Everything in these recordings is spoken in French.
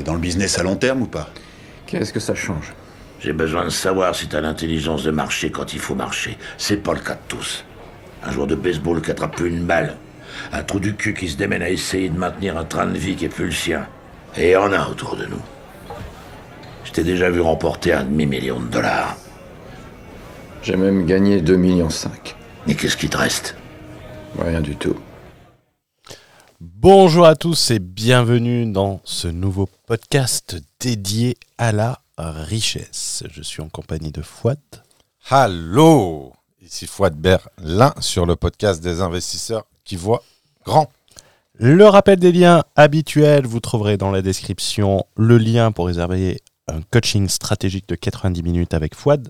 T'es dans le business à long terme ou pas? Qu'est-ce que ça change? J'ai besoin de savoir si t'as l'intelligence de marcher quand il faut marcher. C'est pas le cas de tous. Un joueur de baseball qui attrape plus une balle. Un trou du cul qui se démène à essayer de maintenir un train de vie qui est plus le sien. Et il y en a autour de nous. Je t'ai déjà vu remporter un demi-million de dollars. J'ai même gagné 2,5 millions. Et qu'est-ce qui te reste? Rien du tout. Bonjour à tous et bienvenue dans ce nouveau podcast dédié à la richesse. Je suis en compagnie de Fouad. Hallo Ici Fouad Berlin sur le podcast des investisseurs qui voient grand. Le rappel des liens habituels, vous trouverez dans la description le lien pour réserver un coaching stratégique de 90 minutes avec Fouad.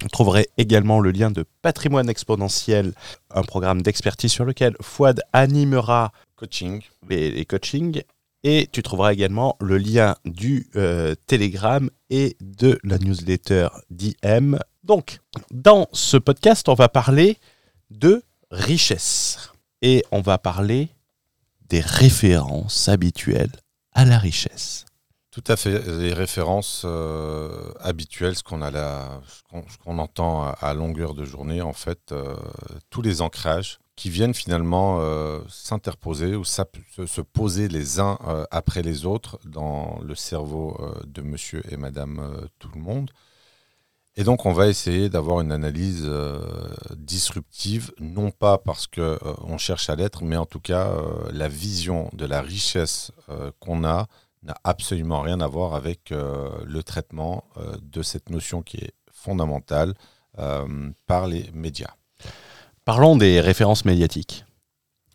Vous trouverez également le lien de Patrimoine Exponentiel, un programme d'expertise sur lequel Fouad animera Coaching. les, coachings. Et tu trouveras également le lien du euh, Telegram et de la newsletter d'IM. Donc, dans ce podcast, on va parler de richesse. Et on va parler des références habituelles à la richesse. Tout à fait. Les références euh, habituelles, ce qu'on a entend à, à longueur de journée, en fait, euh, tous les ancrages qui viennent finalement euh, s'interposer ou se, se poser les uns euh, après les autres dans le cerveau euh, de monsieur et madame tout le monde. Et donc, on va essayer d'avoir une analyse disruptive, non pas parce que euh, on cherche à l'être, mais en tout cas, la vision de la richesse qu'on a n'a absolument rien à voir avec le traitement de cette notion qui est fondamentale par les médias. Parlons des références médiatiques.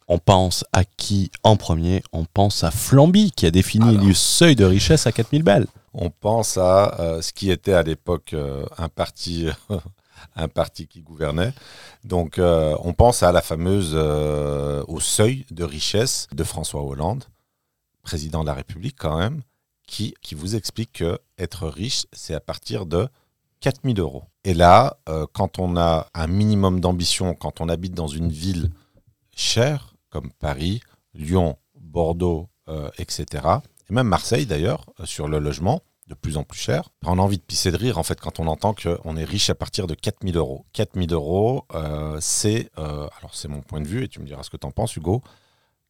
On pense à qui en premier? On pense à Flamby, qui a défini Alors. le seuil de richesse à 4000 balles. On pense à euh, ce qui était à l'époque euh, un parti, un parti qui gouvernait. Donc, euh, on pense à la fameuse au seuil de richesse de François Hollande, président de la République quand même, qui, qui vous explique que être riche, c'est à partir de 4000 euros. Et là, euh, quand on a un minimum d'ambition, quand on habite dans une ville chère, comme Paris, Lyon, Bordeaux, euh, etc., et même Marseille d'ailleurs, euh, sur le logement, de plus en plus cher, on a envie de pisser de rire en fait quand on entend qu'on est riche à partir de 4000 euros. 4000 euros, c'est, alors c'est mon point de vue, et tu me diras ce que tu en penses Hugo,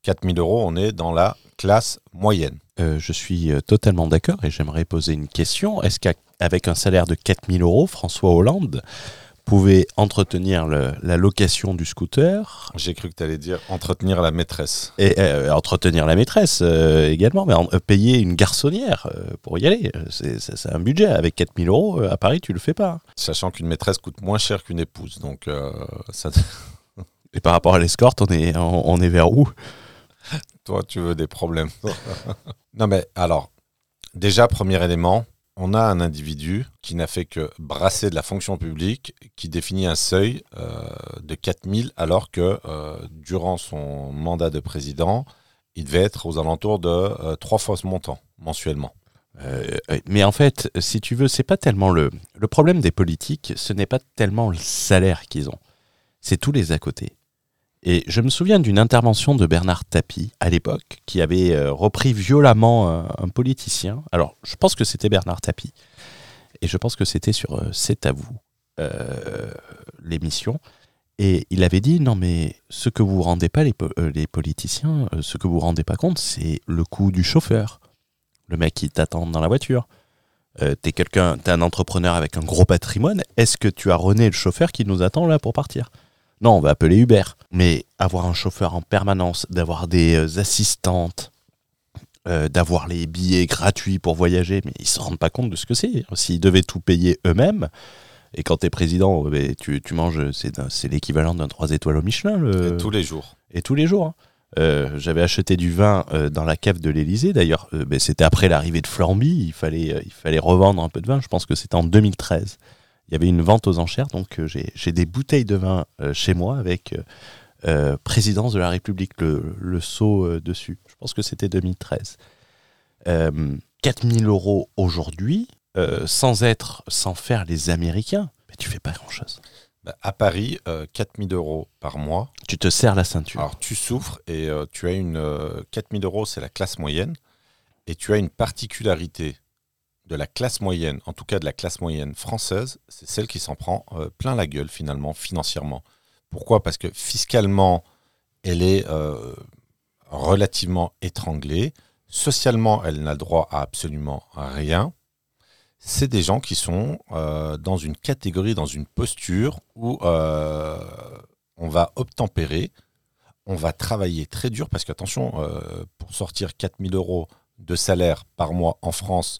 4000 euros, on est dans la classe moyenne. Je suis totalement d'accord et j'aimerais poser une question. Est-ce qu'avec un salaire de 4000 euros, François Hollande pouvait entretenir le- la location du scooter J'ai cru que tu allais dire entretenir la maîtresse. et euh, entretenir la maîtresse euh, également, mais en- euh, payer une garçonnière pour y aller C'est un budget. Avec 4000 euros, à Paris, tu le fais pas. Sachant qu'une maîtresse coûte moins cher qu'une épouse. Donc, ça, Et par rapport à l'escorte, on est, on, on est vers où? Toi, tu veux des problèmes. non, mais alors, déjà, premier élément, on a un individu qui n'a fait que brasser de la fonction publique, qui définit un seuil euh, de 4000, alors que euh, durant son mandat de président, il devait être aux alentours de euh, trois fois ce montant mensuellement. Euh, mais en fait, si tu veux, c'est pas tellement le le problème des politiques, ce n'est pas tellement le salaire qu'ils ont, c'est tous les à côté. Et je me souviens d'une intervention de Bernard Tapie à l'époque, qui avait euh, repris violemment un, un politicien. Alors, je pense que c'était Bernard Tapie, et je pense que c'était sur euh, C'est à vous euh, l'émission. Et il avait dit non mais ce que vous rendez pas les, po- euh, les politiciens, euh, ce que vous rendez pas compte, c'est le coût du chauffeur le mec qui t'attend dans la voiture. Euh, t'es quelqu'un, t'es un entrepreneur avec un gros patrimoine. Est-ce que tu as René le chauffeur qui nous attend là pour partir? Non, on va appeler Uber. Mais avoir un chauffeur en permanence, d'avoir des euh, assistantes, euh, d'avoir les billets gratuits pour voyager, mais ils se rendent pas compte de ce que c'est. S'ils devaient tout payer eux-mêmes, et quand t'es président, euh, ben, tu, tu manges, c'est, l'équivalent d'un 3 étoiles au Michelin. Le... Et tous les jours. Et tous les jours. hein. Euh, J'avais acheté du vin euh, dans la cave de l'Elysée. D'ailleurs, euh, ben, c'était après l'arrivée de Flamby. Il fallait, il fallait revendre un peu de vin. Je pense que c'était en 2013. Il y avait une vente aux enchères. Donc, euh, j'ai des bouteilles de vin euh, chez moi avec euh, présidence de la République, le, le sceau euh, dessus. Je pense que c'était 2013. Euh, 4000 euros aujourd'hui, sans être, sans faire les Américains, mais tu fais pas grand-chose. Bah, à Paris, euh, 4000 euros par mois. Tu te serres la ceinture. Alors, tu souffres et euh, tu as une. euh, 4000 euros, c'est la classe moyenne. Et tu as une particularité de la classe moyenne, en tout cas de la classe moyenne française, c'est celle qui s'en prend euh, plein la gueule finalement, financièrement. Pourquoi? Parce que fiscalement, elle est euh, relativement étranglée. Socialement, elle n'a droit à absolument rien. C'est des gens qui sont euh, dans une catégorie, dans une posture où on va obtempérer, on va travailler très dur, parce qu'attention, pour sortir 4000 euros de salaire par mois en France,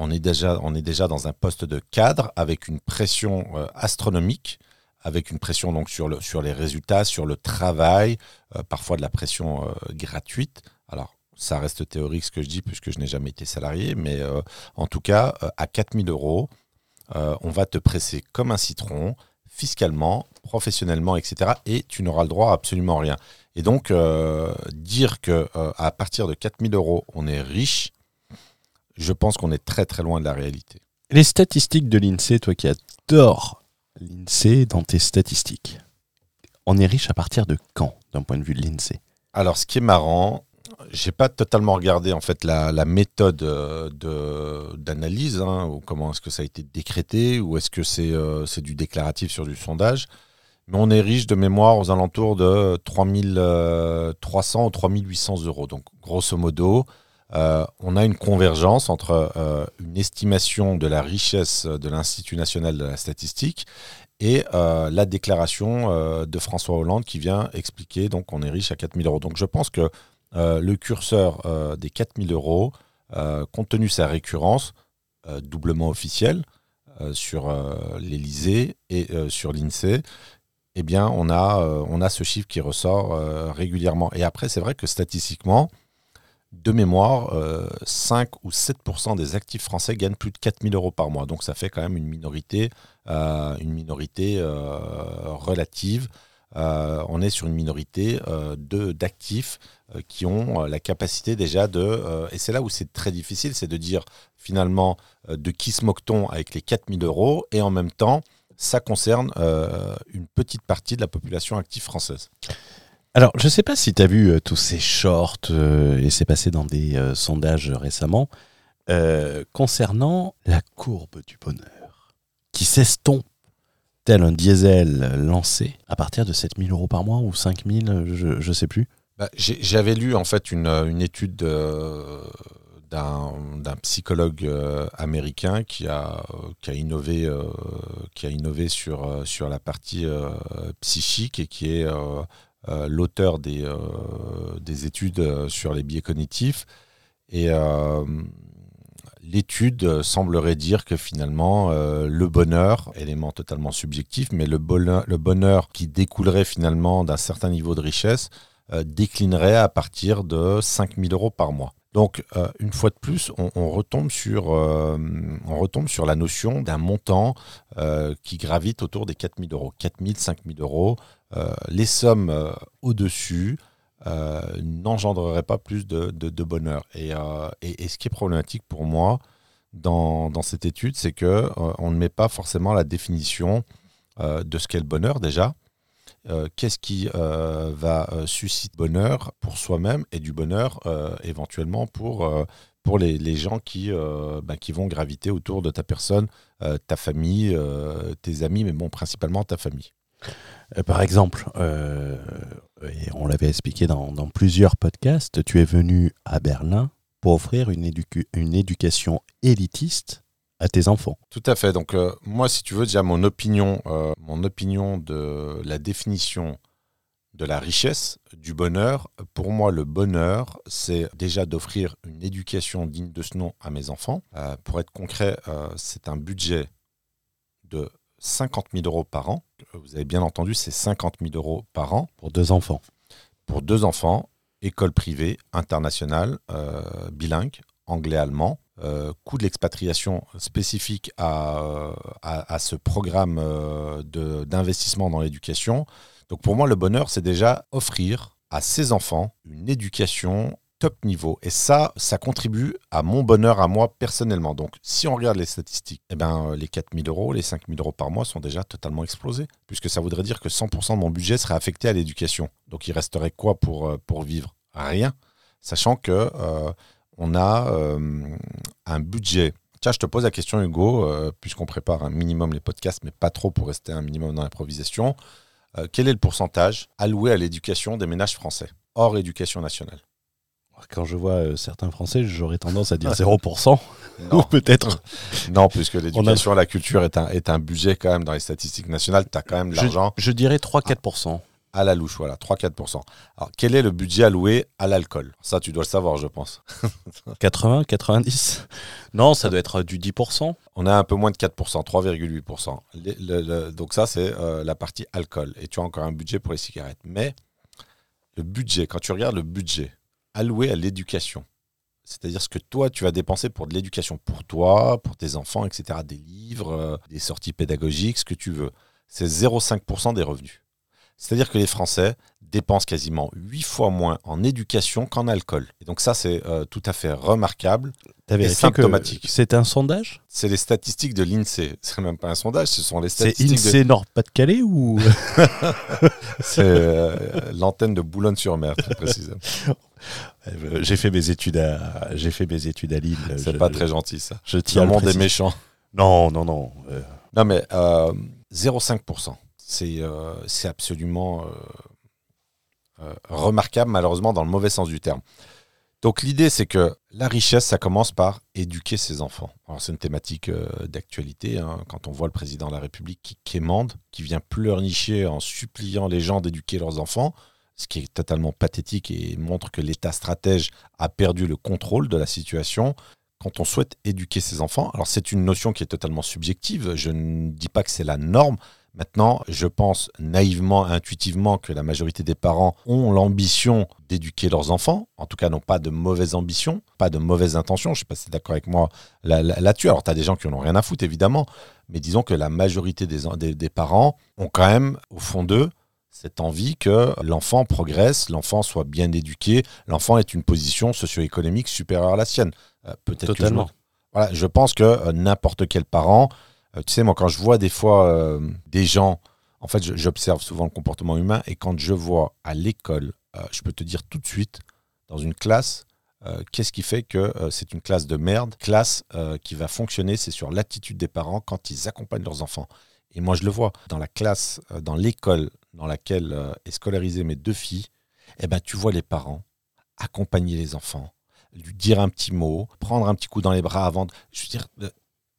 on est déjà, dans un poste de cadre avec une pression euh, astronomique, avec une pression donc sur, le, sur les résultats, sur le travail, euh, parfois de la pression euh, gratuite. Alors, ça reste théorique ce que je dis puisque je n'ai jamais été salarié, mais en tout cas, à 4000 euros, on va te presser comme un citron, fiscalement, professionnellement, etc. Et tu n'auras le droit à absolument rien. Et donc, dire que à partir de 4000 euros, on est riche, je pense qu'on est très très loin de la réalité. Les statistiques de l'INSEE, toi qui adores l'INSEE dans tes statistiques, on est riche à partir de quand, d'un point de vue de l'INSEE? Alors, ce qui est marrant, j'ai pas totalement regardé en fait la, méthode euh, d'analyse, hein, ou comment est-ce que ça a été décrété, ou est-ce que c'est euh, c'est du déclaratif sur du sondage. Mais on est riche de mémoire aux alentours de 3300 ou 3800 euros. Donc, grosso modo, euh, on a une convergence entre euh, une estimation de la richesse de l'Institut national de la statistique et euh, la déclaration de François Hollande qui vient expliquer donc qu'on est riche à 4 000 euros. Donc je pense que le curseur des 4 000 euros, compte tenu de sa récurrence doublement officielle sur l'Elysée et sur l'INSEE, eh bien on a ce chiffre qui ressort régulièrement. Et après c'est vrai que statistiquement, de mémoire, 5 euh, ou 7% des actifs français gagnent plus de 4000 euros par mois. Donc ça fait quand même une minorité, euh, une minorité euh, relative. on est sur une minorité d'actifs qui ont la capacité déjà de... et c'est là où c'est très difficile, c'est de dire finalement de qui se moque-t-on avec les 4000 euros? Et en même temps, ça concerne une petite partie de la population active française. Alors, je ne sais pas si tu as vu euh, tous ces shorts, euh, et c'est passé dans des euh, sondages récemment, concernant la courbe du bonheur, qui s'estompe tel un diesel lancé à partir de 7000 euros par mois ou 5000, je ne sais plus. Bah, j'avais lu en fait une, étude d'un psychologue américain qui a, qui a innové, qui a innové sur, sur la partie psychique et qui est l'auteur des, euh, des, études euh, sur les biais cognitifs. Et l'étude semblerait dire que finalement, le bonheur, élément totalement subjectif, mais le bonheur, le bonheur qui découlerait finalement d'un certain niveau de richesse, déclinerait à partir de 5000 euros par mois. Donc, une fois de plus, on, retombe, sur, on retombe sur la notion d'un montant qui gravite autour des 4000 euros. 4000, 5000 euros, euh, les sommes euh, au-dessus euh, n'engendreraient pas plus de, bonheur. Et, ce qui est problématique pour moi dans, cette étude, c'est que on ne met pas forcément la définition de ce qu'est le bonheur déjà. Qu'est-ce qui va susciter bonheur pour soi-même et du bonheur éventuellement pour, les, gens bah, qui vont graviter autour de ta personne, ta famille, tes amis, mais bon, principalement ta famille. Euh, par exemple, euh, et on l'avait expliqué dans, plusieurs podcasts, tu es venu à Berlin pour offrir une, une éducation élitiste à tes enfants. Tout à fait. Donc euh, moi, si tu veux, déjà mon opinion, mon opinion de la définition de la richesse, du bonheur. Pour moi, le bonheur, c'est déjà d'offrir une éducation digne de ce nom à mes enfants. pour être concret, c'est un budget de 50 000 euros par an. Vous avez bien entendu, c'est 50 000 euros par an. Pour deux enfants. Pour deux enfants, école privée, internationale, euh, bilingue, anglais-allemand. Euh, coût de l'expatriation spécifique à, à, ce programme euh, d'investissement dans l'éducation. Donc pour moi, le bonheur, c'est déjà offrir à ses enfants une éducation top niveau. Et ça, ça contribue à mon bonheur à moi personnellement. Donc, si on regarde les statistiques, eh ben, les 4000 euros, les 5000 euros par mois sont déjà totalement explosés. Puisque ça voudrait dire que 100% de mon budget serait affecté à l'éducation. Donc, il resterait quoi pour, euh, vivre? Rien. Sachant que euh, on a euh, un budget. Tiens, je te pose la question, Hugo, euh, puisqu'on prépare un minimum les podcasts, mais pas trop pour rester un minimum dans l'improvisation. Euh, quel est le pourcentage alloué à l'éducation des ménages français, hors éducation nationale? Quand je vois euh, certains Français, j'aurais tendance à dire 0%. Ou peut-être. Non, puisque l'éducation la culture est un, est un budget quand même dans les statistiques nationales. Tu as quand même de l'argent je dirais 3-4%. à la louche, voilà, 3-4%. Alors, quel est le budget alloué à l'alcool? Ça, tu dois le savoir, je pense. 80, 90 Non, ça doit être du 10%. On a un peu moins de 4%, 3,8%. Les- le- le- donc ça, c'est euh, la partie alcool. Et tu as encore un budget pour les cigarettes. Mais le budget, quand tu regardes le budget alloué à l'éducation, c'est-à-dire ce que toi, tu vas dépenser pour de l'éducation, pour toi, pour tes enfants, etc., des livres, euh, des sorties pédagogiques, ce que tu veux, c'est 0,5% des revenus. C'est-à-dire que les Français dépensent quasiment 8 fois moins en éducation qu'en alcool. Et donc ça, c'est euh, tout à fait remarquable. Symptomatique. que C'est un sondage? C'est les statistiques de l'INSEE. C'est même pas un sondage, ce sont les C'est statistiques de INSEE Nord-Pas-de-Calais ou C'est euh, l'antenne de Boulogne-sur-Mer, très précisément. Euh, J'ai fait mes études à j'ai fait mes études à Lille. C'est pas très gentil, ça. Je tiens le monde est méchant. Non, non, non. euh, Non, mais euh, 0,5%. C'est euh, c'est absolument euh, euh, remarquable, malheureusement, dans le mauvais sens du terme. Donc, l'idée, c'est que la richesse, ça commence par éduquer ses enfants. C'est une thématique d'actualité. hein, quand on voit le président de la République qui quémande, qui vient pleurnicher en suppliant les gens d'éduquer leurs enfants, ce qui est totalement pathétique et montre que l'État stratège a perdu le contrôle de la situation. Quand on souhaite éduquer ses enfants, alors c'est une notion qui est totalement subjective, je ne dis pas que c'est la norme. Maintenant, je pense naïvement, intuitivement que la majorité des parents ont l'ambition d'éduquer leurs enfants, en tout cas n'ont pas de mauvaises ambitions, pas de mauvaises intentions, je ne sais pas si tu es d'accord avec moi là- là- là-dessus. alors tu as des gens qui n'en ont rien à foutre, évidemment, mais disons que la majorité des, en- des- des parents ont quand même, au fond d'eux, cette envie que l'enfant progresse, l'enfant soit bien éduqué, l'enfant ait une position socio-économique supérieure à la sienne. Euh, Peut-être que je Totalement. me- voilà, je pense que euh, n'importe quel parent, tu sais, moi, quand je vois des fois euh, des gens, en fait, j'observe souvent le comportement humain, et quand je vois à l'école, euh, je peux te dire tout de suite, dans une classe, euh, qu'est-ce qui fait que euh, c'est une classe de merde? Classe euh, qui va fonctionner, c'est sur l'attitude des parents quand ils accompagnent leurs enfants. Et moi, je le vois dans la classe, euh, dans l'école dans laquelle euh, est scolarisée mes deux filles, eh ben, tu vois les parents accompagner les enfants, lui dire un petit mot, prendre un petit coup dans les bras avant. de- Je veux dire,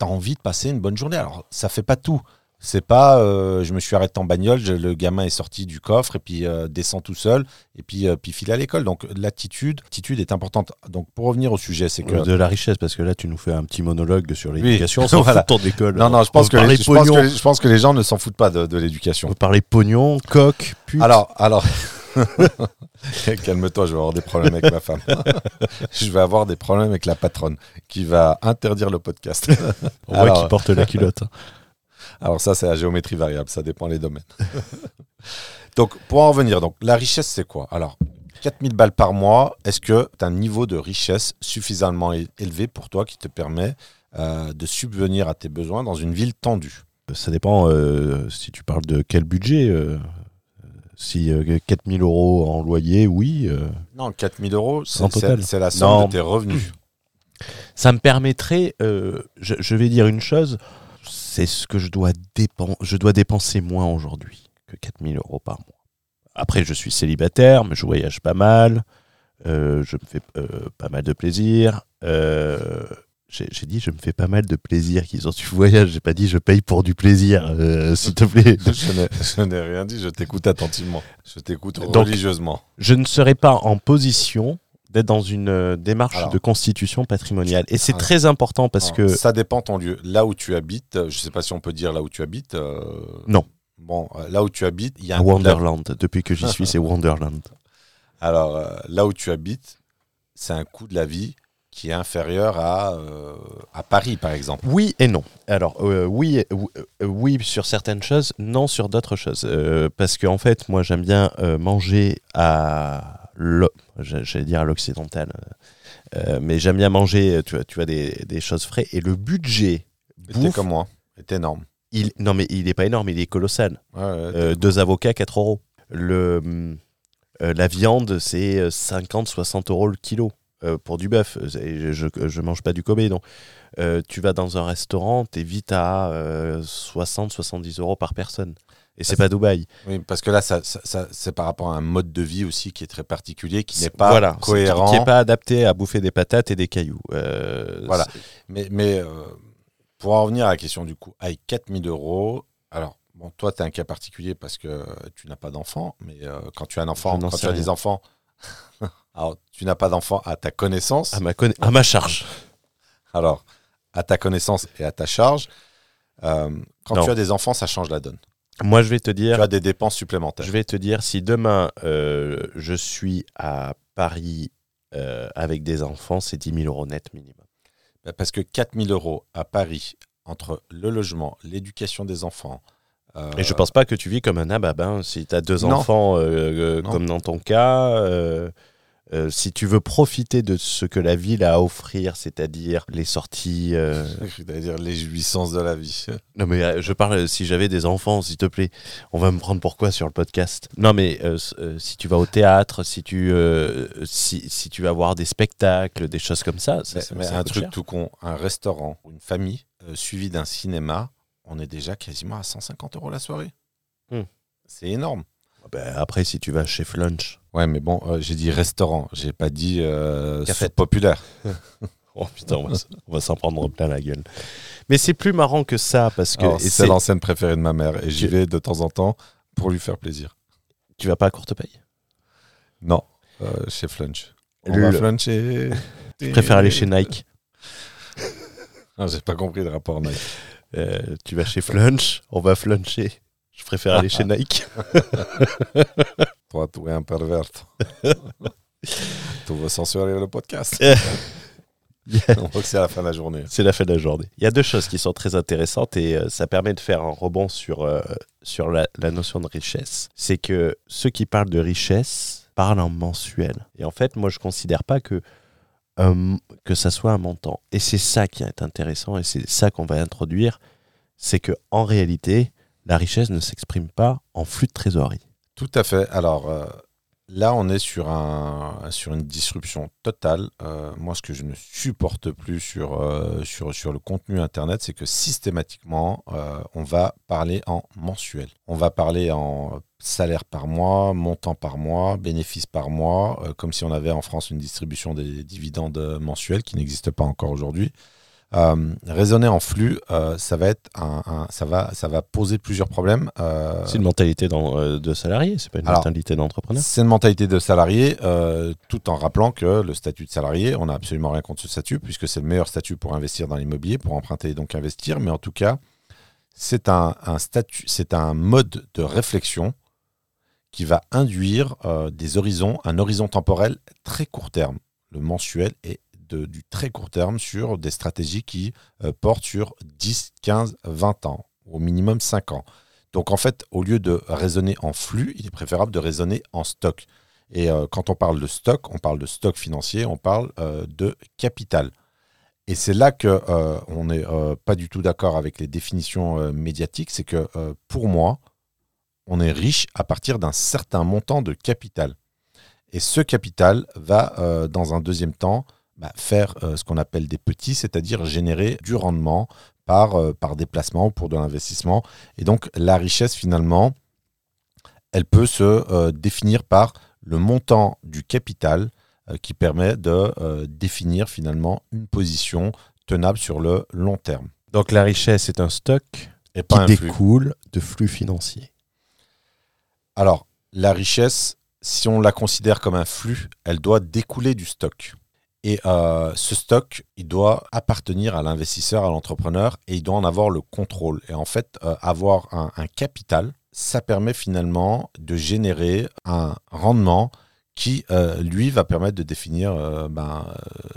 t'as envie de passer une bonne journée. Alors, ça fait pas tout. C'est pas, euh, je me suis arrêté en bagnole, je- le gamin est sorti du coffre et puis euh, descend tout seul et puis euh, puis file à l'école. Donc l'attitude, l'attitude est importante. Donc pour revenir au sujet, c'est que De la richesse, parce que là, tu nous fais un petit monologue sur l'éducation sans Voilà. foutre ton école. non non, je pense On que les, je pense que je pense que les gens ne s'en foutent pas de, de l'éducation. On peut parler pognon, coq, pute. Alors, alors. Calme-toi, je vais avoir des problèmes avec ma femme. je vais avoir des problèmes avec la patronne qui va interdire le podcast. on voit qu'il porte la culotte. hein. Alors ça, c'est la géométrie variable, ça dépend les domaines. donc, pour en revenir, donc, la richesse, c'est quoi? Alors, 4000 balles par mois, est-ce que tu as un niveau de richesse suffisamment élevé pour toi qui te permet euh, de subvenir à tes besoins dans une ville tendue? Ça dépend euh, si tu parles de quel budget. euh, si euh, 4000 euros en loyer, oui. euh, Non, 4000 euros, c'est la somme Non. de tes revenus. ça me permettrait, euh, je, je vais dire une chose, c'est ce que je dois, dépen- je dois dépenser moins aujourd'hui que 4000 euros par mois. Après, je suis célibataire, mais je voyage pas mal, euh, je me fais euh, pas mal de plaisir. euh, j'ai dit, je me fais pas mal de plaisir qu'ils ont tu voyages. J'ai pas dit, je paye pour du plaisir, euh, s'il te plaît. je n'ai- rien dit, je t'écoute attentivement. Je t'écoute Donc- religieusement. Je ne serai pas en position d'être dans une euh, démarche Alors. de constitution patrimoniale. Et c'est Ah. très important parce que Ça dépend ton lieu. Là où tu habites, euh, je ne sais pas si on peut dire là où tu habites. euh, Non. Bon, là où tu habites, il y a un la- Wonderland, depuis que j'y suis, c'est Wonderland. Alors, là où tu habites, c'est un coût de la vie qui est inférieur à, euh, à Paris, par exemple. Oui et non. Alors, euh, oui, euh, oui sur certaines choses, non sur d'autres choses. Parce qu'en fait, moi, j'aime bien manger à. J'allais dire à l'occidental. mais j'aime bien manger, tu vois, tu vois des, des choses frais. Et le budget. Bouffe, comme moi, est énorme. il, non, mais il n'est pas énorme, il est colossal. Ouais, ouais, deux avocats, 4 euros. Le, la viande, c'est 50-60 euros le kilo. Euh, pour du bœuf. Et Je, je mange pas du Kobe, donc euh, tu vas dans un restaurant, t'es vite à 60-70 euros par personne. Et c'est pas Dubaï. Oui, parce que là, ça, ça- ça- c'est par rapport à un mode de vie aussi qui est très particulier, qui n'est pas voilà, cohérent. Qui n'est pas adapté à bouffer des patates et des cailloux. Euh, Voilà. Mais, mais euh, pour en revenir à la question du coût, avec 4000 euros, alors, bon, toi, tu es un cas particulier parce que tu n'as pas d'enfant, mais euh, quand tu as un enfant, quand tu as rien. des enfants, alors, tu n'as pas d'enfant à ta connaissance, À ma, conna- à ma charge. alors, à ta connaissance et à ta charge, euh, quand Non. tu as des enfants, ça change la donne. Moi, je vais te dire, Tu as des dépenses supplémentaires. je vais te dire, si demain euh, je suis à Paris euh, avec des enfants, c'est 10 000 euros net minimum. Bah, Parce que 4000 euros à Paris, entre le logement, l'éducation des enfants. Euh, Et je pense pas que tu vis comme un ababin si tu as deux Non. enfants, euh, euh, comme dans ton cas. si tu veux profiter de ce que la ville a à offrir, c'est-à-dire les sorties. euh, Je vais dire les jouissances de la vie. Non, mais je parle si j'avais des enfants, s'il te plaît. On va me prendre pourquoi sur le podcast? Non, mais si tu vas au théâtre, si tu, si, si tu vas voir des spectacles, des choses comme ça, ça, Mais, un truc cher. tout con, un restaurant une famille suivi d'un cinéma, on est déjà quasiment à 150 euros la soirée. Hmm. C'est énorme. Ben, après, si tu vas chez Flunch. Ouais, mais bon, euh, j'ai dit restaurant, j'ai pas dit euh, soupe populaire. Oh putain, on va, s'en prendre plein la gueule. Mais c'est plus marrant que ça parce que C'est l'enseigne préférée de ma mère et j'y vais de temps en temps pour lui faire plaisir. tu vas pas à courte paye? Non, euh, chez Flunch. On Le- va fluncher. Je préfère aller chez Nike? Ah, j'ai pas compris le rapport Nike. Euh, tu vas chez Flunch, on va fluncher. Je préfère aller chez Nike. Toi, tu es un pervers. tu veux censurer le podcast? On voit que c'est la fin de la journée. C'est la fin de la journée. Il y a deux choses qui sont très intéressantes et euh, ça permet de faire un rebond sur, euh, sur la, la notion de richesse. C'est que ceux qui parlent de richesse parlent en mensuel. Et en fait, moi, je ne considère pas que, euh, que ça soit un montant. Et c'est ça qui est intéressant et c'est ça qu'on va introduire. C'est que en réalité, la richesse ne s'exprime pas en flux de trésorerie. Tout à fait. Alors euh, là, on est sur, un, sur une disruption totale. Euh, moi, ce que je ne supporte plus sur, euh, le contenu Internet, c'est que systématiquement, euh, on va parler en mensuel. On va parler en salaire par mois, montant par mois, bénéfice par mois, comme si on avait en France une distribution des dividendes mensuels qui n'existe pas encore aujourd'hui. Euh, raisonner en flux, euh, ça va être un, un- ça va, ça va poser plusieurs problèmes. Euh, C'est une mentalité euh, de salarié, c'est pas une Alors, mentalité d'entrepreneur. c'est une mentalité de salarié, tout en rappelant que le statut de salarié, on n'a absolument rien contre ce statut, puisque c'est le meilleur statut pour investir dans l'immobilier, pour emprunter et donc investir. Mais en tout cas, c'est un, un statut, c'est un mode de réflexion qui va induire des horizons, un horizon temporel très court terme. Le mensuel est du très court terme sur des stratégies qui euh, portent sur 10, 15, 20 ans, au minimum 5 ans. Donc en fait, au lieu de raisonner en flux, il est préférable de raisonner en stock. Et euh, quand on parle de stock, on parle de stock financier, on parle euh, de capital. Et c'est là que on n'est pas du tout d'accord avec les définitions médiatiques. C'est que pour moi, on est riche à partir d'un certain montant de capital. Et ce capital va, dans un deuxième temps, bah, faire euh, ce qu'on appelle des petits, c'est-à-dire générer du rendement par, euh, par déplacement ou pour de l'investissement. Et donc la richesse, finalement, elle peut se euh, définir par le montant du capital euh, qui permet de définir finalement une position tenable sur le long terme. Donc la richesse est un stock Et qui flux. découle de flux financiers. Alors, la richesse, si on la considère comme un flux, elle doit découler du stock. Et euh, ce stock, il doit appartenir à l'investisseur, à l'entrepreneur, et il doit en avoir le contrôle. Et en fait, euh, avoir un, un capital, ça permet finalement de générer un rendement qui, euh, lui, va permettre de définir ben,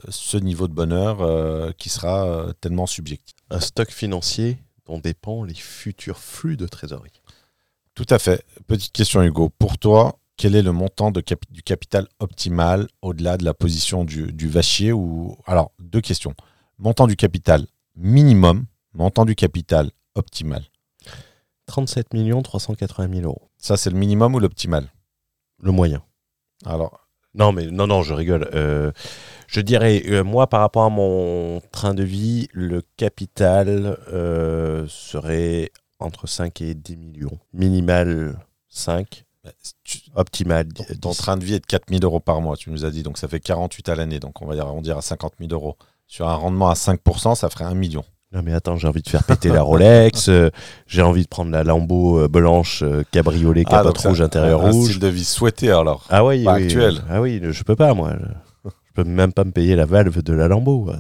ce niveau de bonheur qui sera tellement subjectif. Un stock financier dont dépendent les futurs flux de trésorerie. Tout à fait. Petite question, Hugo. Pour toi, quel est le montant de du capital optimal au-delà de la position du, du vachier ou... Alors, deux questions. Montant du capital minimum, montant du capital optimal. 37 380 000 euros. Ça, c'est le minimum ou l'optimal? Le moyen. Alors, Non, mais non, non, je rigole. Euh, je dirais, euh, moi, par rapport à mon train de vie, le capital euh, serait entre 5 et 10 millions. Minimal 5, Bah, tu- optimal ton, 10. ton train de vie est de 4 000 euros par mois, tu nous as dit, donc ça fait 48 à l'année, donc on va arrondir à 50 000 euros. Sur un rendement à 5%, ça ferait 1 million. Non, mais attends, j'ai envie de faire péter la Rolex, euh, j'ai envie de prendre la Lambo euh, blanche, euh, cabriolet, Ah, capote rouge, intérieur un rouge. style de vie souhaité alors. Ah oui, actuel. Ah oui, je peux pas, moi. Je, peux même pas me payer la valve de la Lambo. euh.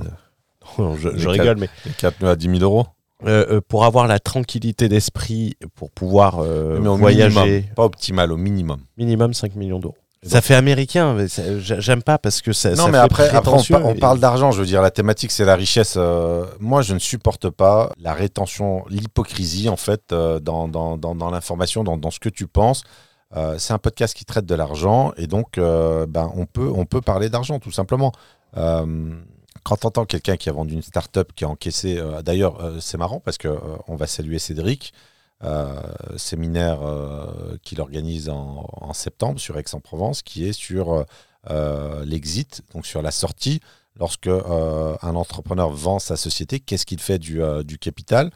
Non, je, rigole, mais Les 4 nœuds à 10 000 euros euh, euh, pour avoir la tranquillité d'esprit, pour pouvoir euh, Mais au voyager, minimum, pas optimal, au minimum. minimum 5 millions d'euros. Ça fait américain, mais j'aime pas parce que ça. Non, ça mais fait après, après on, parle d'argent. Je veux dire, la thématique, c'est la richesse. Euh, moi, je ne supporte pas la rétention, l'hypocrisie, en fait, euh, dans, dans, dans, dans l'information, dans, dans ce que tu penses. Euh, c'est un podcast qui traite de l'argent et donc, ben, on, peut, on peut parler d'argent, tout simplement. Quand tu entends quelqu'un qui a vendu une start-up, qui a encaissé. euh, D'ailleurs, euh, c'est marrant parce que euh, va saluer Cédric. séminaire qu'il organise en, septembre sur Aix-en-Provence, qui est sur l'exit, donc sur la sortie, lorsque un entrepreneur vend sa société, qu'est-ce qu'il fait du, capital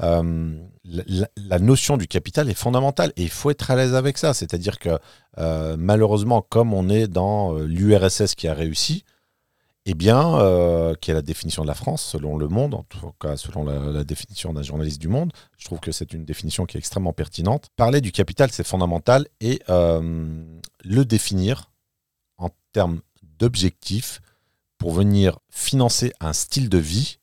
la, notion du capital est fondamentale et il faut être à l'aise avec ça. C'est-à-dire que malheureusement, comme on est dans l'URSS qui a réussi, eh bien, euh, qui est la définition de la France, selon Le Monde, en tout cas selon la, définition d'un journaliste du Monde, je trouve que c'est une définition qui est extrêmement pertinente. Parler du capital, c'est fondamental et euh, le définir en termes d'objectifs pour venir financer un style de vie,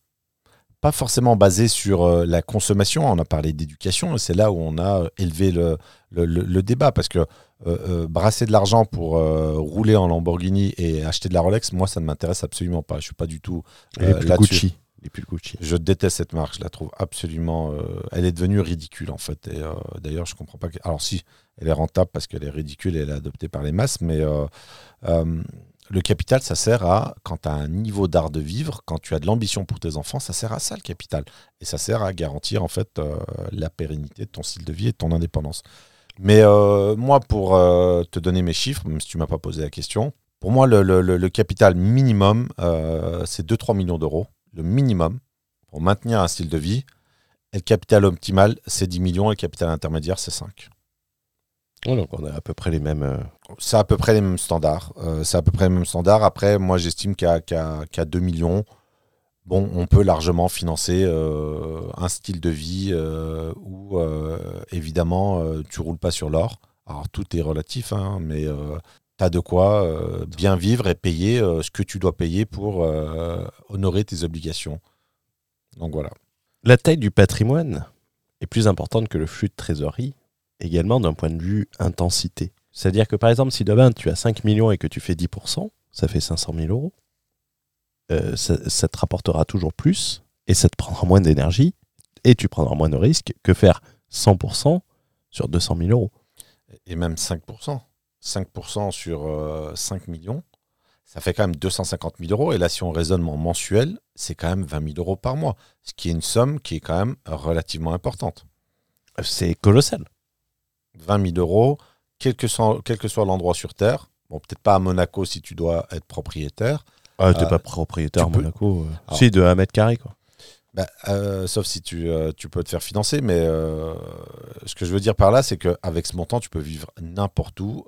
pas forcément basé sur euh, la consommation. On a parlé d'éducation c'est là où on a élevé le, le- le- le débat parce que euh, euh, brasser de l'argent pour euh, rouler en Lamborghini et acheter de la Rolex, moi ça ne m'intéresse absolument pas. Je suis pas du tout là-dessus. Les plus Gucci. Je déteste cette marque, je la trouve absolument. euh, elle est devenue ridicule en fait. Et euh, d'ailleurs, je comprends pas. que- Alors si, elle est rentable parce qu'elle est ridicule et elle est adoptée par les masses, mais euh, le capital, ça sert à quand tu as un niveau d'art de vivre, quand tu as de l'ambition pour tes enfants, ça sert à ça le capital. Et ça sert à garantir en fait la pérennité de ton style de vie et de ton indépendance. Mais euh, moi, pour euh, te donner mes chiffres, même si tu m'as pas posé la question, pour moi, le, le- le- le capital minimum, euh, c'est 2-3 millions d'euros. Le minimum pour maintenir un style de vie. Et le capital optimal, c'est 10 millions. Et le capital intermédiaire, c'est 5. Ouais, donc on a à peu près les mêmes. C'est à peu près les mêmes standards. C'est à peu près les mêmes standards. Après, moi, j'estime qu'à qu'à 2 millions, on peut largement financer euh, un style de vie euh, où, euh, évidemment, tu roules pas sur l'or. Alors, tout est relatif, hein, mais tu as de quoi bien vivre et payer ce que tu dois payer pour honorer tes obligations. Donc voilà. La taille du patrimoine est plus importante que le flux de trésorerie, également d'un point de vue intensité. C'est-à-dire que par exemple, si demain tu as 5 millions et que tu fais 10%, ça fait 500 000 euros, euh, ça, ça te rapportera toujours plus et ça te prendra moins d'énergie et tu prendras moins de risques que faire 100% sur 200 000 euros. et même 5%. 5% sur euh, 5 millions, ça fait quand même 250 000 euros. Et là, si on raisonne en mensuel, c'est quand même 20 000 euros par mois, ce qui est une somme qui est quand même relativement importante. C'est colossal. 20 000 euros, quel que soit, quel que soit l'endroit sur Terre, bon, peut-être pas à Monaco si tu dois être propriétaire, Ah, t'es Euh, pas propriétaire à Monaco. euh. Alors- Si, de 1 mètre carré, quoi. Bah, euh, sauf si tu, euh, tu peux te faire financer, mais euh, ce que je veux dire par là, c'est qu'avec ce montant, tu peux vivre n'importe où,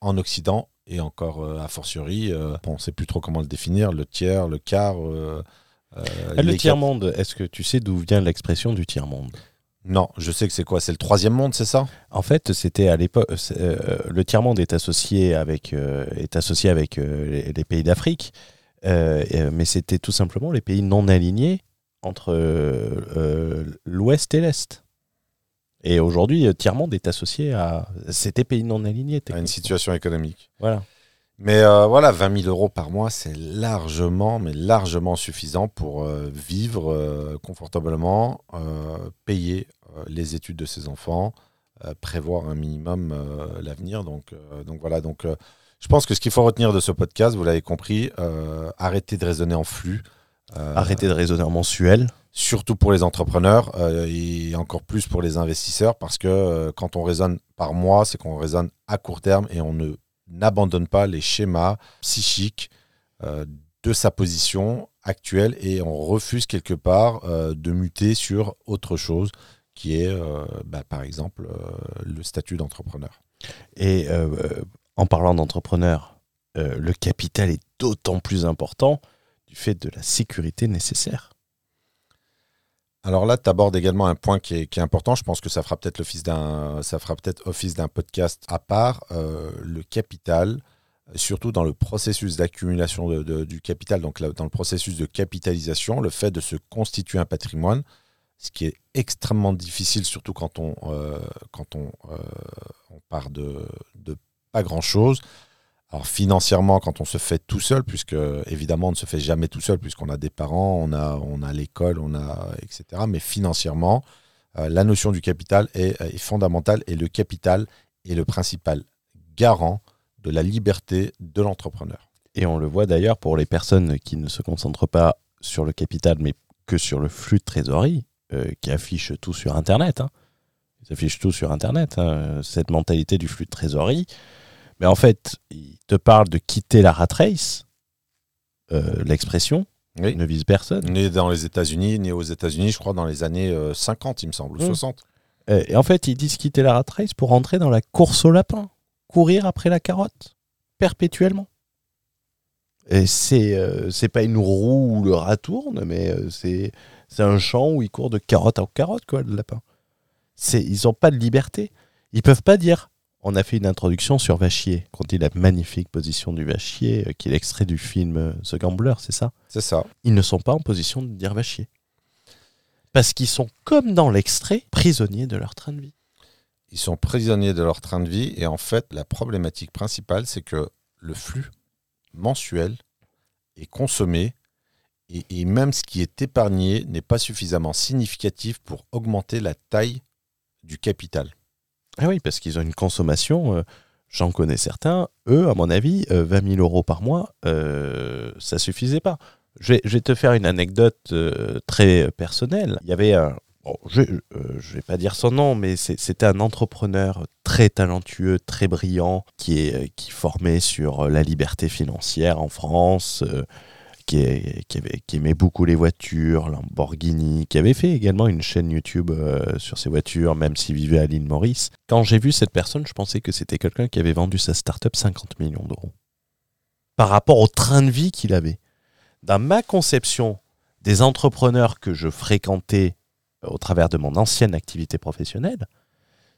en Occident, et encore a fortiori, bon, on ne sait plus trop comment le définir, le tiers, le quart. Ah, le tiers-monde, est-ce que tu sais d'où vient l'expression du tiers-monde? Non, je sais que c'est quoi C'est le troisième monde, c'est ça? En fait, c'était à l'époque. c'est, euh, le tiers-monde est associé avec, euh, est associé avec euh, les, les pays d'Afrique, euh, mais c'était tout simplement les pays non alignés entre euh, euh, l'Ouest et l'Est. Et aujourd'hui, euh, tiers-monde est associé à. C'était pays non alignés. à une situation économique. Voilà. Mais euh, voilà, 20 000 euros par mois, c'est largement, mais largement suffisant pour euh, vivre euh, confortablement, payer les études de ses enfants, prévoir un minimum l'avenir. Donc, donc voilà, donc je pense que ce qu'il faut retenir de ce podcast, vous l'avez compris, arrêtez de raisonner en flux. Arrêtez de raisonner en mensuel. surtout pour les entrepreneurs et encore plus pour les investisseurs parce que quand on raisonne par mois, c'est qu'on raisonne à court terme et on ne n'abandonne pas les schémas psychiques euh, de sa position actuelle et on refuse quelque part euh, de muter sur autre chose qui est, euh, bah, par exemple, le statut d'entrepreneur. Et en parlant d'entrepreneur, le capital est d'autant plus important du fait de la sécurité nécessaire. Alors là, tu abordes également un point qui est, important. Je pense que ça fera peut-être d'un, ça fera peut-être office d'un podcast à part. Euh, le capital, surtout dans le processus d'accumulation du capital, donc dans le processus de capitalisation, le fait de se constituer un patrimoine, ce qui est extrêmement difficile, surtout quand on, euh, euh, part de, de pas grand-chose. Alors financièrement, quand on se fait tout seul, puisque évidemment on ne se fait jamais tout seul, puisqu'on a des parents, on a, on a l'école, on a etc. Mais financièrement, euh, la notion du capital est, est fondamentale et le capital est le principal garant de la liberté de l'entrepreneur. Et on le voit d'ailleurs pour les personnes qui ne se concentrent pas sur le capital, mais que sur le flux de trésorerie, euh, qui affichent tout sur Internet. hein. Ils affichent tout sur Internet, hein, cette mentalité du flux de trésorerie. Mais en fait, ils te parlent de quitter la rat race, euh, l'expression, Oui. ne vise personne. Né dans les États-Unis, né aux États-Unis, je crois dans les années euh, 50, il me semble, ou Mm. 60. Euh, Et en fait, ils disent quitter la rat race pour entrer dans la course au lapin, courir après la carotte, perpétuellement. Et c'est euh, c'est pas une roue où le rat tourne, mais euh, c'est c'est un champ où il court de carotte en carotte, quoi, le lapin. C'est ils ont pas de liberté. Ils peuvent pas dire. On a fait une introduction sur Vachier, qu'on dit la magnifique position du Vachier, euh, qui est l'extrait du film euh, The Gambler, c'est ça? C'est ça. ils ne sont pas en position de dire va chier. Parce qu'ils sont, comme dans l'extrait, prisonniers de leur train de vie. Ils sont prisonniers de leur train de vie et en fait, la problématique principale, c'est que le flux mensuel est consommé et, et même ce qui est épargné n'est pas suffisamment significatif pour augmenter la taille du capital. Ah oui, parce qu'ils ont une consommation, euh, j'en connais certains, eux, à mon avis, euh, 20 000 euros par mois, euh, ça suffisait pas. Je vais, te faire une anecdote euh, très personnelle. Il y avait un... je ne vais pas dire son nom, mais c'était un entrepreneur très talentueux, très brillant, qui, est, euh, qui formait sur la liberté financière en France, euh, qui, aimait beaucoup les voitures, Lamborghini, qui avait fait également une chaîne YouTube euh, sur ses voitures, même s'il vivait à l'île Maurice. Quand j'ai vu cette personne, je pensais que c'était quelqu'un qui avait vendu sa start-up 50 millions d'euros. Par rapport au train de vie qu'il avait. Dans ma conception des entrepreneurs que je fréquentais euh, au travers de mon ancienne activité professionnelle,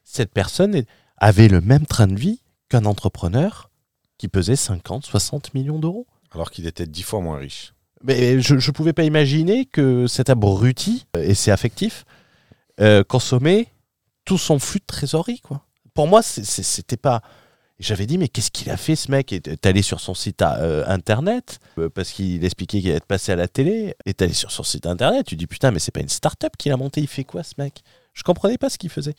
cette personne avait le même train de vie qu'un entrepreneur qui pesait 50, 60 millions d'euros. Alors qu'il était dix fois moins riche. Mais je ne pouvais pas imaginer que cet abruti, euh, et c'est affectif, euh, consommait tout son flux de trésorerie. Quoi. Pour moi, c'était pas. J'avais dit, mais qu'est-ce qu'il a fait ce mec? Est allé sur son site euh, internet, parce qu'il expliquait qu'il allait être passé à la télé, est allé sur son site internet, tu dis, putain, mais c'est pas une start-up qu'il a monté, il fait quoi ce mec? Je comprenais pas ce qu'il faisait.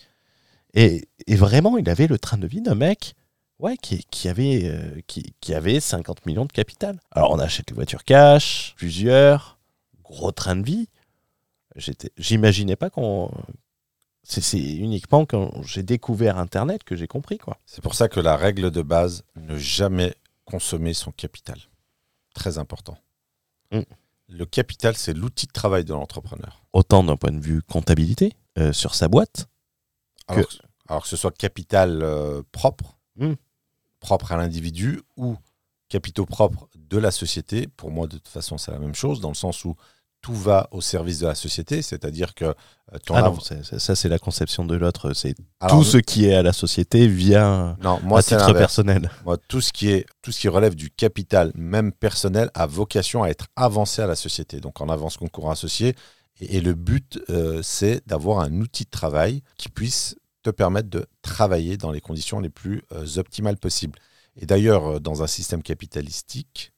Et, et vraiment, il avait le train de vie d'un mec ouais, qui, qui avait, euh, qui, qui avait 50 millions de capital. Alors, on achète les voitures cash, plusieurs, gros train de vie. J'imaginais pas qu'on. C'est uniquement quand j'ai découvert Internet que j'ai compris, quoi. C'est pour ça que la règle de base, ne jamais consommer son capital. Très important. Mm. Le capital, c'est l'outil de travail de l'entrepreneur. Autant d'un point de vue comptabilité, euh, sur sa boîte. Alors, que... alors que ce soit capital euh, propre, Mm. propre à l'individu, ou capitaux propres de la société, pour moi, de toute façon, c'est la même chose, dans le sens où tout va au service de la société, c'est-à-dire que euh, ton Ah non, ça c'est la conception de l'autre. C'est tout ce qui est à la société vient non, moi, à titre personnel. Moi, tout ce qui est tout ce qui relève du capital, même personnel, a vocation à être avancé à la société. Donc en avance concours associé. Et, et le but, euh, c'est d'avoir un outil de travail qui puisse te permettre de travailler dans les conditions les plus euh, optimales possibles. Et d'ailleurs, euh, dans un système capitalistique,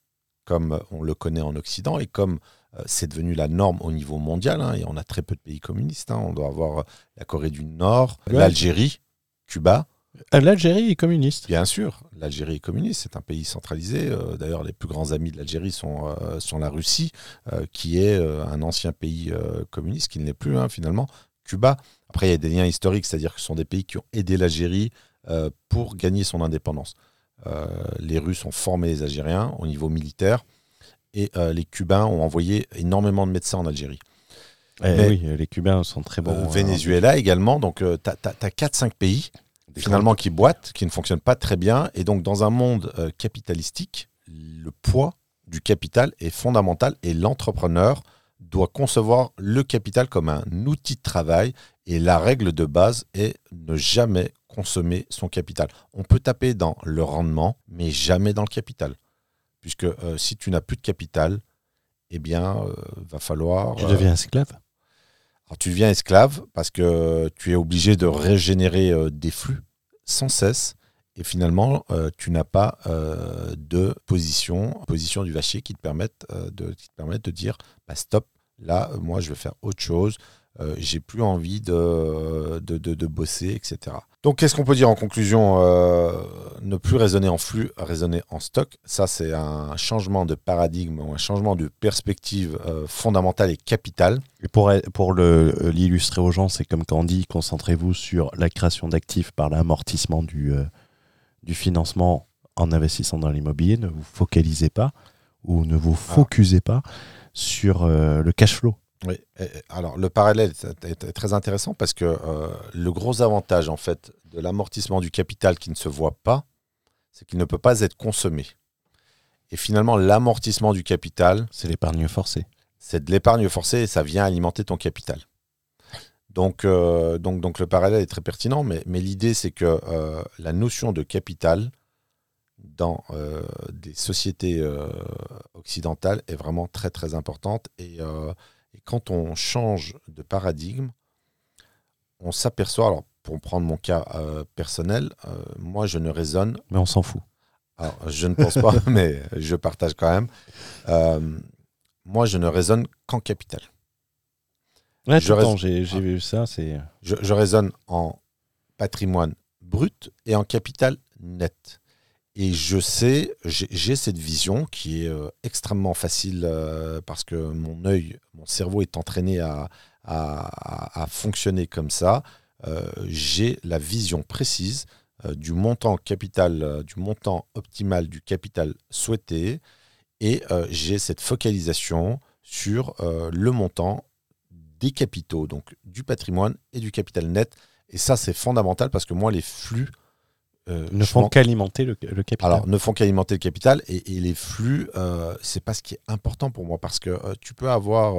comme on le connaît en Occident et comme euh, c'est devenu la norme au niveau mondial, hein, et on a très peu de pays communistes, hein, on doit avoir euh, la Corée du Nord, Ouais. l'Algérie, Cuba, Euh, L'Algérie est communiste. Bien sûr, l'Algérie est communiste, c'est un pays centralisé. Euh, D'ailleurs, les plus grands amis de l'Algérie sont, euh, sont la Russie, euh, qui est euh, un ancien pays euh, communiste, qui ne l'est plus hein, finalement, Cuba. Après, il y a des liens historiques, c'est-à-dire que ce sont des pays qui ont aidé l'Algérie euh, pour gagner son indépendance. Euh, les Russes ont formé les Algériens au niveau militaire et euh, les Cubains ont envoyé énormément de médecins en Algérie. Eh Mais- oui, les Cubains sont très bons. Hein. Venezuela également. Donc, tu as, 4-5 pays finalement qui boitent, qui ne fonctionnent pas très bien. Et donc, dans un monde capitalistique, le poids du capital est fondamental et l'entrepreneur doit concevoir le capital comme un outil de travail. Et la règle de base est ne jamais consommer son capital. On peut taper dans le rendement, mais jamais dans le capital. Puisque euh, si tu n'as plus de capital, eh bien, euh, va falloir. Tu euh, deviens esclave. alors, tu deviens esclave parce que tu es obligé de régénérer euh, des flux sans cesse. Et finalement, euh, tu n'as pas euh, de position, position du vachier qui te permette, euh, de, qui te permette de dire bah, stop, là, euh, moi, je vais faire autre chose. Euh, J'ai plus envie de, de, de- de bosser, etc. Donc, qu'est-ce qu'on peut dire en conclusion Euh, Ne plus raisonner en flux, raisonner en stock? Ça, c'est un changement de paradigme ou un changement de perspective euh, fondamentale et capitale. Et pour, pour l'illustrer aux gens, c'est comme quand on dit concentrez-vous sur la création d'actifs par l'amortissement du, du financement en investissant dans l'immobilier. Ne vous focalisez pas ou ne vous focusez pas sur euh, le cash flow. Oui. Alors le parallèle est, très intéressant parce que euh, le gros avantage en fait de l'amortissement du capital qui ne se voit pas, c'est qu'il ne peut pas être consommé. Et finalement, l'amortissement du capital, C'est l'épargne forcée. c'est de l'épargne forcée et ça vient alimenter ton capital. Donc, euh, donc, donc le parallèle est très pertinent, mais, mais l'idée c'est que euh, la notion de capital dans euh, des sociétés euh, occidentales est vraiment très très importante. Et, euh, et quand on change de paradigme, on s'aperçoit, alors pour prendre mon cas personnel, moi je ne raisonne Mais on s'en fout. alors, je ne pense pas, mais je partage quand même. Moi, je ne raisonne qu'en capital. Ouais, Je reste- j'ai Ah. vu ça. C'est Je, je raisonne en patrimoine brut et en capital net. Et je sais, j'ai cette vision qui est euh, extrêmement facile euh, parce que mon œil, mon cerveau est entraîné à, fonctionner comme ça. Euh, j'ai la vision précise du montant capital, du montant optimal du capital souhaité, et j'ai cette focalisation sur le montant des capitaux, donc du patrimoine et du capital net. Et ça, c'est fondamental parce que moi, les flux euh, ne font m'en- qu'alimenter le, le capital. alors, ne font qu'alimenter le capital et, et les flux, euh, c'est pas ce qui est important pour moi parce que euh, tu peux avoir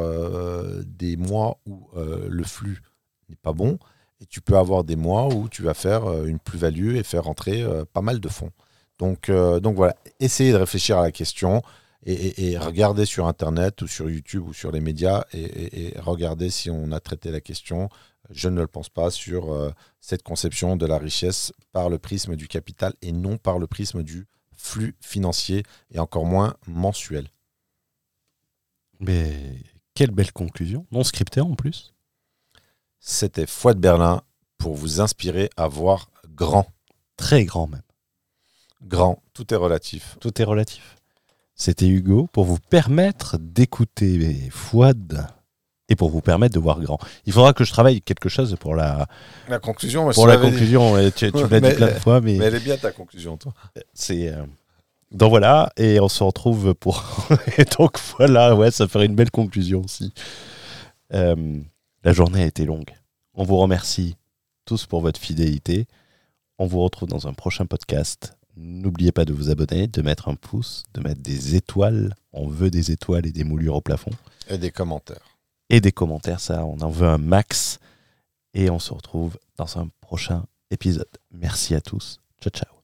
des mois où le flux n'est pas bon et tu peux avoir des mois où tu vas faire une plus-value et faire rentrer euh, pas mal de fonds. Donc, donc voilà, essayez de réfléchir à la question et, et, et regardez sur Internet ou sur YouTube ou sur les médias et regardez si on a traité la question. Je ne le pense pas sur euh, cette conception de la richesse par le prisme du capital et non par le prisme du flux financier et encore moins mensuel. Mais quelle belle conclusion. Non scriptée en plus. C'était Foi de Berlin pour vous inspirer à voir grand. Très grand même. Grand, tout est relatif. Tout est relatif. C'était Hugo pour vous permettre d'écouter Fouad et pour vous permettre de voir grand. Il faudra que je travaille quelque chose pour la, La conclusion, pour la conclusion. Tu, tu me l'as dit plein de fois, mais, Mais elle est bien ta conclusion, toi. c'est. euh, Donc voilà, et on se retrouve pour. et donc voilà, ouais, ça ferait une belle conclusion aussi. Euh, la journée a été longue. On vous remercie tous pour votre fidélité. On vous retrouve dans un prochain podcast. N'oubliez pas de vous abonner, de mettre un pouce, de mettre des étoiles. On veut des étoiles et des moulures au plafond. Et des commentaires. Et des commentaires, ça, on en veut un max. Et on se retrouve dans un prochain épisode. Merci à tous. Ciao, ciao.